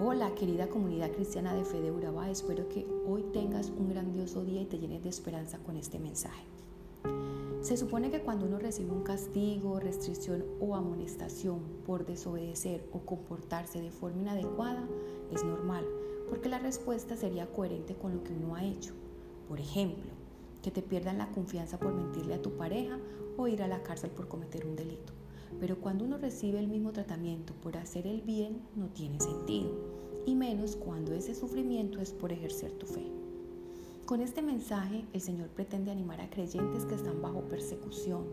Hola querida comunidad cristiana de fe de Urabá, espero que hoy tengas un grandioso día y te llenes de esperanza con este mensaje. Se supone que cuando uno recibe un castigo, restricción o amonestación por desobedecer o comportarse de forma inadecuada, es normal, porque la respuesta sería coherente con lo que uno ha hecho. Por ejemplo, que te pierdan la confianza por mentirle a tu pareja o ir a la cárcel por cometer un delito. Pero cuando uno recibe el mismo tratamiento por hacer el bien, no tiene sentido, y menos cuando ese sufrimiento es por ejercer tu fe. Con este mensaje, el Señor pretende animar a creyentes que están bajo persecución,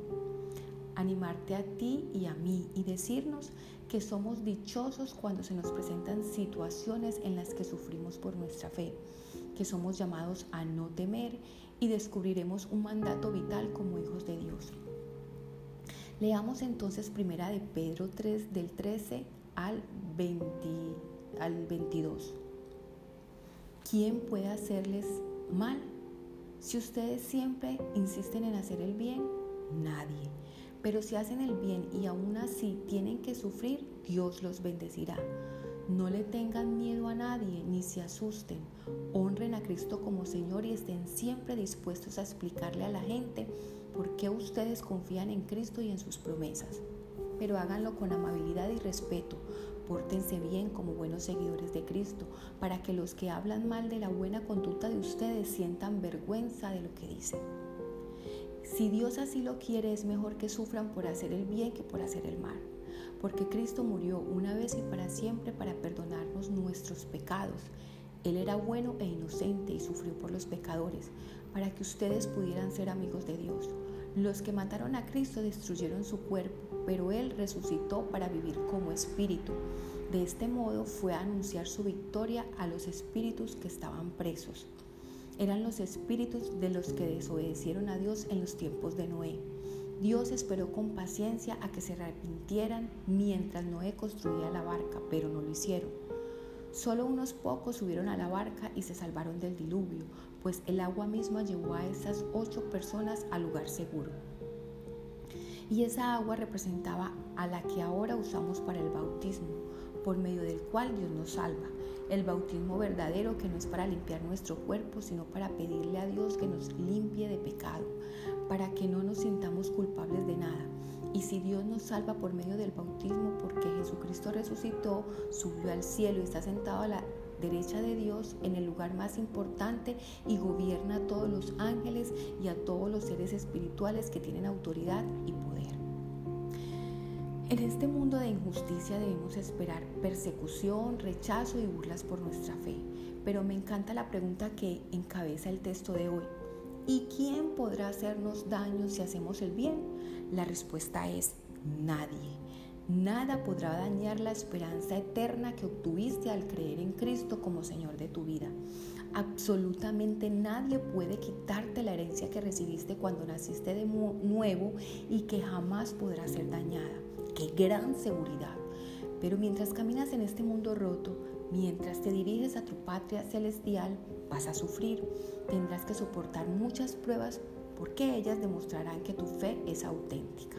animarte a ti y a mí y decirnos que somos dichosos cuando se nos presentan situaciones en las que sufrimos por nuestra fe, que somos llamados a no temer y descubriremos un mandato vital como hijos de Dios. Leamos entonces primera de Pedro 3 del 13 al, 20, al 22. ¿Quién puede hacerles mal? Si ustedes siempre insisten en hacer el bien, nadie. Pero si hacen el bien y aún así tienen que sufrir, Dios los bendecirá. No le tengan miedo a nadie ni se asusten. Honren a Cristo como Señor y estén siempre dispuestos a explicarle a la gente por qué ustedes confían en Cristo y en sus promesas. Pero háganlo con amabilidad y respeto. Pórtense bien como buenos seguidores de Cristo, para que los que hablan mal de la buena conducta de ustedes sientan vergüenza de lo que dicen. Si Dios así lo quiere, es mejor que sufran por hacer el bien que por hacer el mal porque Cristo murió una vez y para siempre para perdonarnos nuestros pecados. Él era bueno e inocente y sufrió por los pecadores, para que ustedes pudieran ser amigos de Dios. Los que mataron a Cristo destruyeron su cuerpo, pero Él resucitó para vivir como espíritu. De este modo fue a anunciar su victoria a los espíritus que estaban presos. Eran los espíritus de los que desobedecieron a Dios en los tiempos de Noé Dios esperó con paciencia a que se arrepintieran mientras Noé construía la barca, pero no lo hicieron. Solo unos pocos subieron a la barca y se salvaron del diluvio, pues el agua misma llevó a esas ocho personas al lugar seguro. Y esa agua representaba a la que ahora usamos para el bautismo, por medio del cual Dios nos salva. El bautismo verdadero que no es para limpiar nuestro cuerpo, sino para pedirle a Dios que nos limpie de pecado, para que no nos sintamos culpables de nada. Y si Dios nos salva por medio del bautismo, porque Jesucristo resucitó, subió al cielo y está sentado a la derecha de Dios en el lugar más importante y gobierna a todos los ángeles y a todos los seres espirituales que tienen autoridad y poder. En este mundo de injusticia debemos esperar persecución, rechazo y burlas por nuestra fe. Pero me encanta la pregunta que encabeza el texto de hoy. ¿Y quién podrá hacernos daño si hacemos el bien? La respuesta es nadie. Nada podrá dañar la esperanza eterna que obtuviste al creer en Cristo como Señor de tu vida. Absolutamente nadie puede quitarte la herencia que recibiste cuando naciste de nuevo y que jamás podrá ser dañada qué gran seguridad. Pero mientras caminas en este mundo roto, mientras te diriges a tu patria celestial, vas a sufrir. Tendrás que soportar muchas pruebas porque ellas demostrarán que tu fe es auténtica.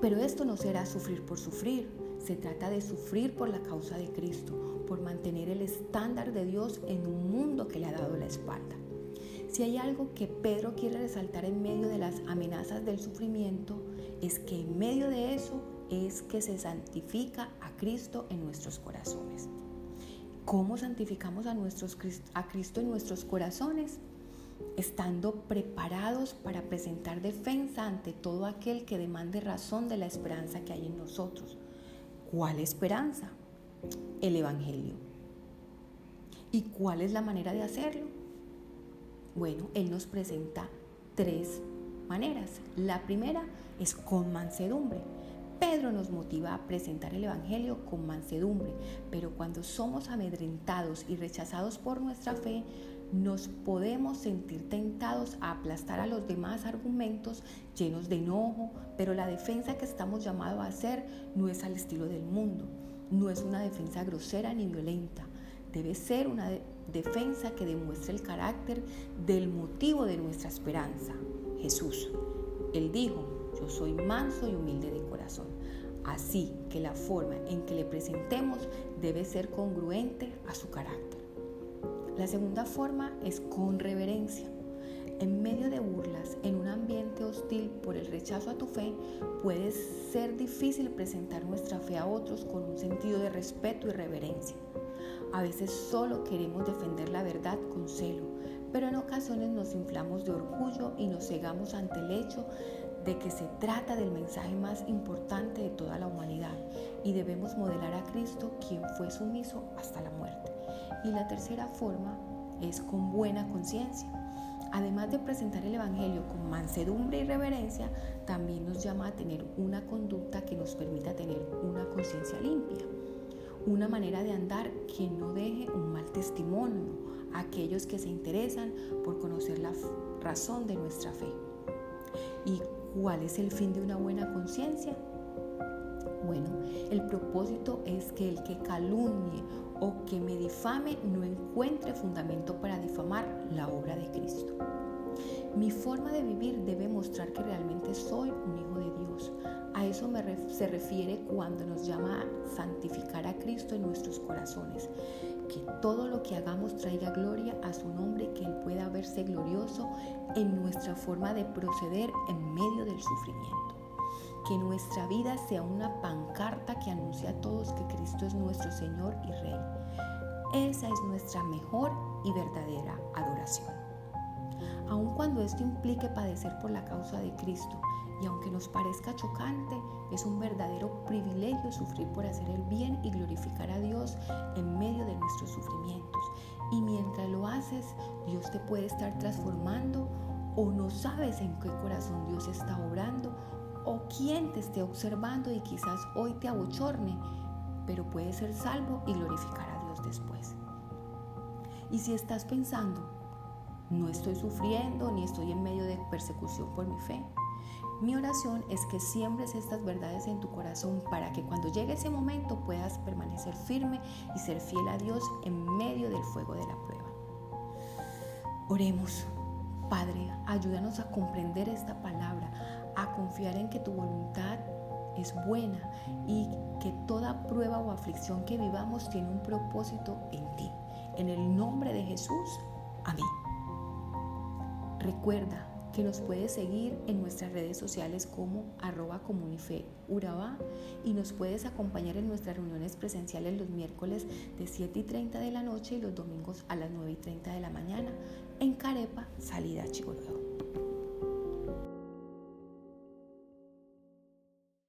Pero esto no será sufrir por sufrir, se trata de sufrir por la causa de Cristo, por mantener el estándar de Dios en un mundo que le ha dado la espalda. Si hay algo que Pedro quiere resaltar en medio de las amenazas del sufrimiento, es que en medio de eso es que se santifica a Cristo en nuestros corazones. ¿Cómo santificamos a, a Cristo en nuestros corazones? Estando preparados para presentar defensa ante todo aquel que demande razón de la esperanza que hay en nosotros. ¿Cuál esperanza? El Evangelio. ¿Y cuál es la manera de hacerlo? Bueno, Él nos presenta tres maneras. La primera es con mansedumbre. Pedro nos motiva a presentar el Evangelio con mansedumbre, pero cuando somos amedrentados y rechazados por nuestra fe, nos podemos sentir tentados a aplastar a los demás argumentos llenos de enojo, pero la defensa que estamos llamados a hacer no es al estilo del mundo, no es una defensa grosera ni violenta, debe ser una defensa que demuestre el carácter del motivo de nuestra esperanza, Jesús. Él dijo, yo soy manso y humilde de corazón. Así que la forma en que le presentemos debe ser congruente a su carácter. La segunda forma es con reverencia. En medio de burlas, en un ambiente hostil por el rechazo a tu fe, puede ser difícil presentar nuestra fe a otros con un sentido de respeto y reverencia. A veces solo queremos defender la verdad con celo, pero en ocasiones nos inflamos de orgullo y nos cegamos ante el hecho de que se trata del mensaje más importante de toda la humanidad y debemos modelar a Cristo quien fue sumiso hasta la muerte. Y la tercera forma es con buena conciencia. Además de presentar el Evangelio con mansedumbre y reverencia, también nos llama a tener una conducta que nos permita tener una conciencia limpia, una manera de andar que no deje un mal testimonio a aquellos que se interesan por conocer la razón de nuestra fe. ¿Y cuál es el fin de una buena conciencia? Bueno, el propósito es que el que calumnie o que me difame no encuentre fundamento para difamar la obra de Cristo. Mi forma de vivir debe mostrar que realmente soy un hijo de Dios. A eso se refiere cuando nos llama a santificar a Cristo en nuestros corazones. Que todo lo que hagamos traiga gloria a su nombre y que Él pueda verse glorioso en nuestra forma de proceder en medio del sufrimiento que nuestra vida sea una pancarta que anuncie a todos que Cristo es nuestro Señor y Rey. Esa es nuestra mejor y verdadera adoración. Aun cuando esto implique padecer por la causa de Cristo, y aunque nos parezca chocante, es un verdadero privilegio sufrir por hacer el bien y glorificar a Dios en medio de nuestros sufrimientos. Y mientras lo haces, Dios te puede estar transformando o no sabes en qué corazón Dios está obrando o quién te esté observando y quizás hoy te abochorne, pero puedes ser salvo y glorificar a Dios después. Y si estás pensando, no estoy sufriendo ni estoy en medio de persecución por mi fe, mi oración es que siembres estas verdades en tu corazón para que cuando llegue ese momento puedas permanecer firme y ser fiel a Dios en medio del fuego de la prueba. Oremos. Padre, ayúdanos a comprender esta palabra, confiar en que tu voluntad es buena y que toda prueba o aflicción que vivamos tiene un propósito en ti. En el nombre de Jesús, amén. Recuerda que nos puedes seguir en nuestras redes sociales como arroba comunife y nos puedes acompañar en nuestras reuniones presenciales los miércoles de 7 y 30 de la noche y los domingos a las 9 y 30 de la mañana en Carepa, salida Chihuahua.